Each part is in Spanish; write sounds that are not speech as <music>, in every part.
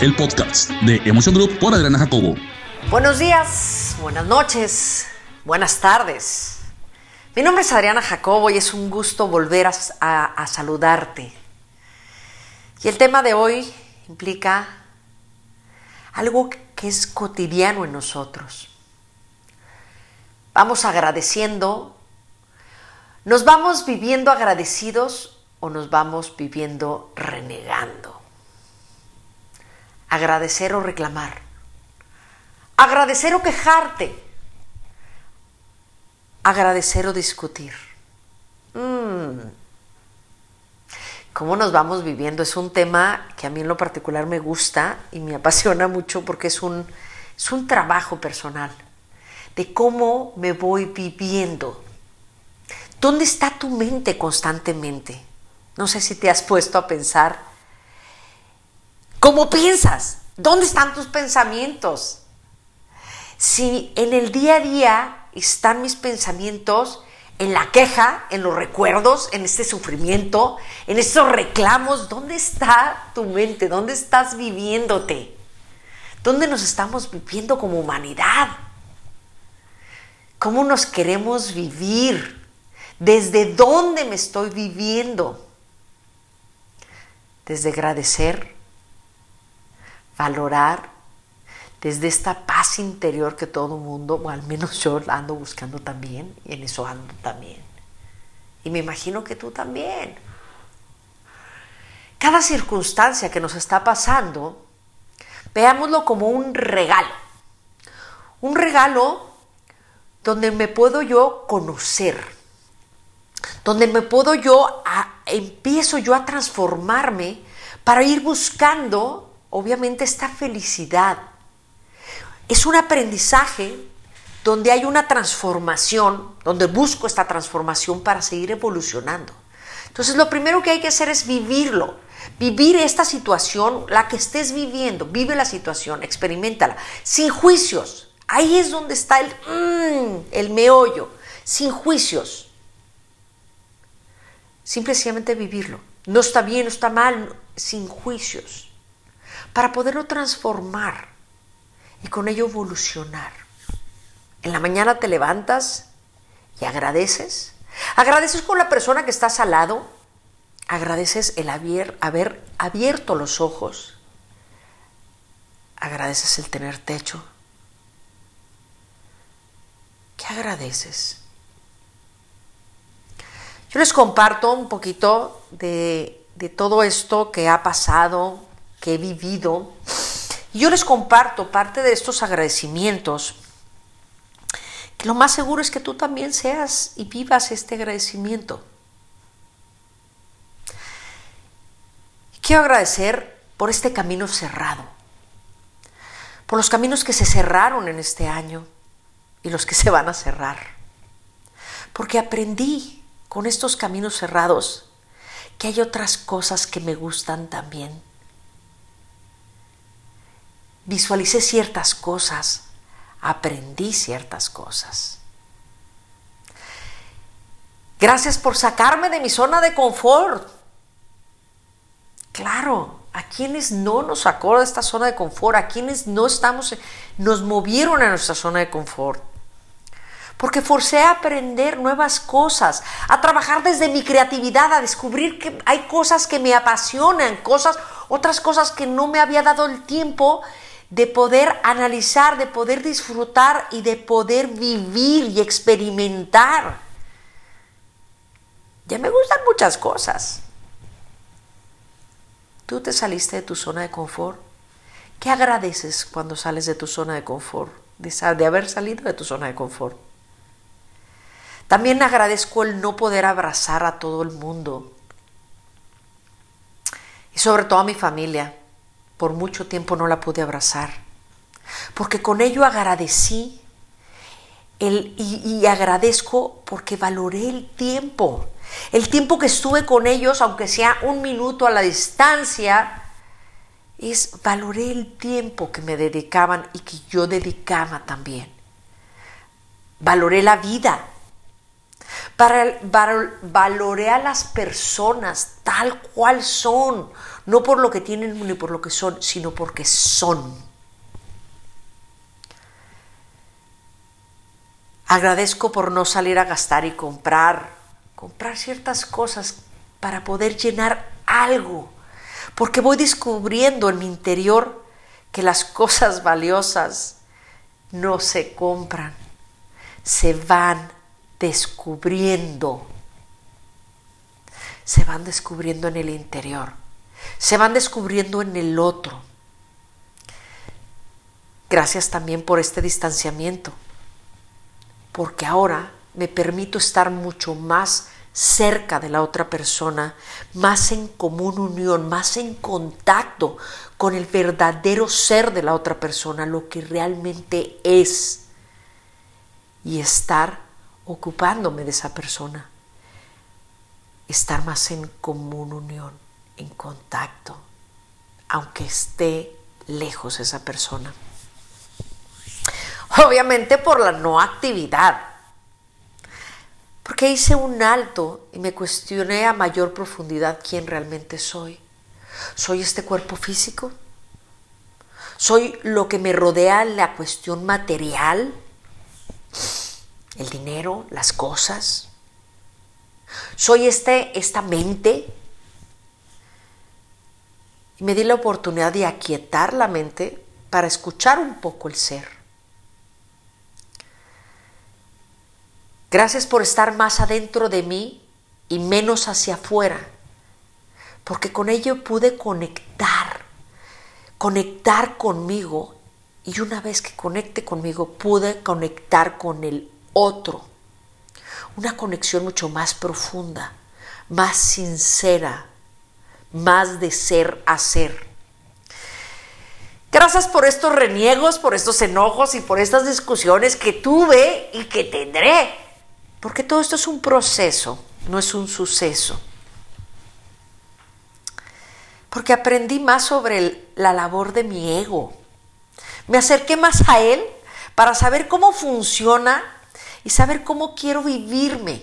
el podcast de Emotion Group por Adriana Jacobo. Buenos días, buenas noches, buenas tardes. Mi nombre es Adriana Jacobo y es un gusto volver a, a saludarte. Y el tema de hoy implica algo que es cotidiano en nosotros. Vamos agradeciendo, nos vamos viviendo agradecidos o nos vamos viviendo renegando. Agradecer o reclamar. Agradecer o quejarte. Agradecer o discutir. Mm. ¿Cómo nos vamos viviendo? Es un tema que a mí en lo particular me gusta y me <laughs> apasiona mucho porque es un, es un trabajo personal de cómo me voy viviendo. ¿Dónde está tu mente constantemente? No sé si te has puesto a pensar. ¿Cómo piensas? ¿Dónde están tus pensamientos? Si en el día a día están mis pensamientos en la queja, en los recuerdos, en este sufrimiento, en estos reclamos, ¿dónde está tu mente? ¿Dónde estás viviéndote? ¿Dónde nos estamos viviendo como humanidad? ¿Cómo nos queremos vivir? ¿Desde dónde me estoy viviendo? Desde agradecer, valorar, desde esta paz interior que todo mundo, o al menos yo ando buscando también, y en eso ando también. Y me imagino que tú también. Cada circunstancia que nos está pasando, veámoslo como un regalo. Un regalo donde me puedo yo conocer, donde me puedo yo, empiezo yo a transformarme para ir buscando, obviamente, esta felicidad. Es un aprendizaje donde hay una transformación, donde busco esta transformación para seguir evolucionando. Entonces, lo primero que hay que hacer es vivirlo. Vivir esta situación, la que estés viviendo, vive la situación, experimentala, sin juicios, Ahí es donde está el, mm, el meollo, sin juicios. Simplemente vivirlo. No está bien, no está mal, sin juicios. Para poderlo transformar y con ello evolucionar. En la mañana te levantas y agradeces. Agradeces con la persona que estás al lado. Agradeces el haber, haber abierto los ojos. Agradeces el tener techo ¿Qué agradeces? Yo les comparto un poquito de, todo esto que ha pasado, que he vivido. Yo les comparto parte de estos agradecimientos. Lo más seguro es que tú también seas y vivas este agradecimiento. Quiero agradecer por este camino cerrado, por los caminos que se cerraron en este año, y los que se van a cerrar. Porque aprendí con estos caminos cerrados que hay otras cosas que me gustan también. Visualicé ciertas cosas, aprendí ciertas cosas. Gracias por sacarme de mi zona de confort. Claro, a quienes no nos sacó de esta zona de confort, a quienes no estamos, nos movieron a nuestra zona de confort porque forcé a aprender nuevas cosas, a trabajar desde mi creatividad, a descubrir que hay cosas que me apasionan, cosas, otras cosas que no me había dado el tiempo de poder analizar, de poder disfrutar y de poder vivir y experimentar. Ya me gustan muchas cosas. Tú te saliste de tu zona de confort. ¿Qué agradeces cuando sales de tu zona de confort? De, haber salido de tu zona de confort. También agradezco el no poder abrazar a todo el mundo y sobre todo a mi familia. Por mucho tiempo no la pude abrazar, porque con ello agradecí el, y, y agradezco porque valoré el tiempo, el tiempo que estuve con ellos, aunque sea un minuto a la distancia, es valoré el tiempo que me dedicaban y que yo dedicaba también. Valoré la vida, Para, valore a las personas tal cual son, no por lo que tienen ni por lo que son, sino porque son. Agradezco por no salir a gastar y comprar, comprar ciertas cosas para poder llenar algo, porque voy descubriendo en mi interior que las cosas valiosas no se compran, se van descubriendo. Se van descubriendo en el interior, se van descubriendo en el otro. Gracias también por este distanciamiento, porque ahora me permito estar mucho más cerca de la otra persona, más en común unión, más en contacto con el verdadero ser de la otra persona, lo que realmente es, y estar ocupándome de esa persona. Estar más en común unión, en contacto, aunque esté lejos esa persona. Obviamente por la no actividad. Porque hice un alto y me cuestioné a mayor profundidad quién realmente soy. ¿Soy este cuerpo físico? ¿Soy lo que me rodea la cuestión material? El dinero, las cosas. Soy este, esta mente. Y me di la oportunidad de aquietar la mente para escuchar un poco el ser. Gracias por estar más adentro de mí y menos hacia afuera, porque con ello pude conectar, conectar conmigo y una vez que conecte conmigo pude conectar con el otro. Una conexión mucho más profunda, más sincera, más de ser a ser. Gracias por estos reniegos, por estos enojos y por estas discusiones que tuve y que tendré. Porque todo esto es un proceso, no es un suceso. Porque aprendí más sobre la labor de mi ego. Me acerqué más a él para saber cómo funciona y saber cómo quiero vivirme.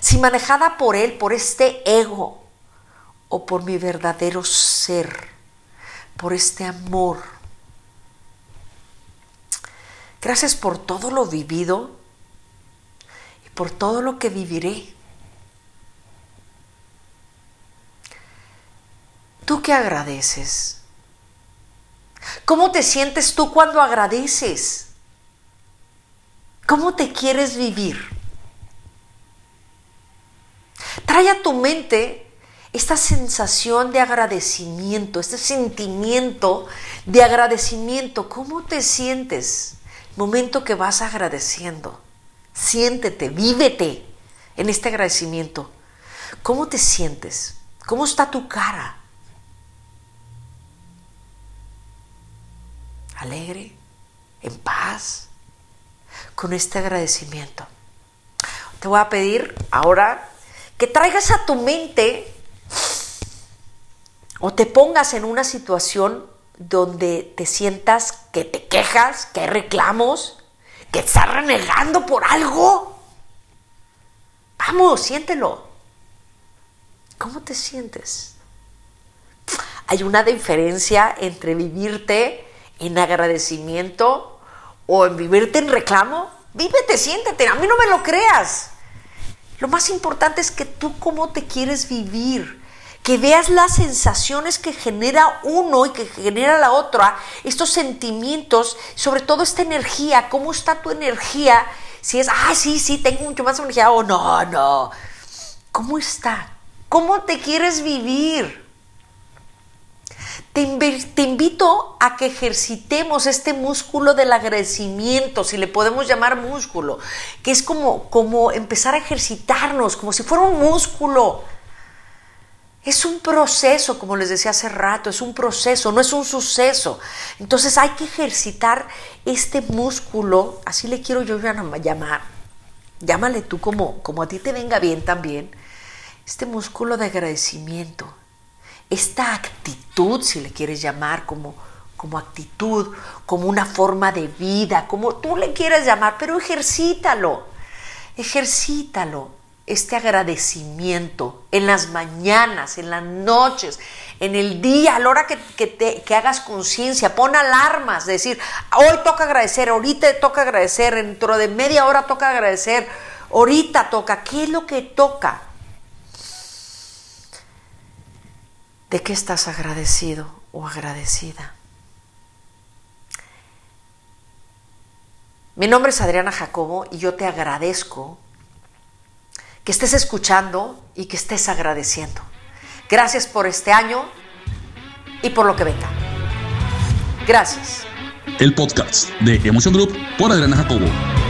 Si manejada por Él, por este ego o por mi verdadero ser, por este amor. Gracias por todo lo vivido y por todo lo que viviré. ¿Tú qué agradeces? ¿Cómo te sientes tú cuando agradeces? ¿Cómo te quieres vivir? Trae a tu mente esta sensación de agradecimiento, este sentimiento de agradecimiento. ¿Cómo te sientes? Momento que vas agradeciendo. Siéntete, vívete en este agradecimiento. ¿Cómo te sientes? ¿Cómo está tu cara? ¿Alegre? ¿En paz? Con este agradecimiento. Te voy a pedir ahora que traigas a tu mente o te pongas en una situación donde te sientas que te quejas, que hay reclamos, que estás renegando por algo. Vamos, siéntelo. ¿Cómo te sientes? Hay una diferencia entre vivirte en agradecimiento o en vivirte en reclamo, vívete, siéntete, a mí no me lo creas. Lo más importante es que tú cómo te quieres vivir, que veas las sensaciones que genera uno y que genera la otra, estos sentimientos, sobre todo esta energía, cómo está tu energía, si es, ah, sí, sí, tengo mucho más energía o no, no. ¿Cómo está? ¿Cómo te quieres vivir? Te, invito a que ejercitemos este músculo del agradecimiento, si le podemos llamar músculo, que es como, como empezar a ejercitarnos, como si fuera un músculo. Es un proceso, como les decía hace rato, es un proceso, no es un suceso. Entonces hay que ejercitar este músculo, así le quiero yo llamar, llámale tú como, como a ti te venga bien también, este músculo de agradecimiento esta actitud, si le quieres llamar como, como actitud, como una forma de vida, como tú le quieras llamar, pero ejercítalo. Ejercítalo, este agradecimiento en las mañanas, en las noches, en el día, a la hora que, te, que hagas conciencia, pon alarmas, de decir, hoy toca agradecer, ahorita toca agradecer, dentro de media hora toca agradecer, ahorita toca, ¿qué es lo que toca? ¿De qué estás agradecido o agradecida? Mi nombre es Adriana Jacobo y yo te agradezco que estés escuchando y que estés agradeciendo. Gracias por este año y por lo que venga. Gracias. El podcast de Emoción Group por Adriana Jacobo.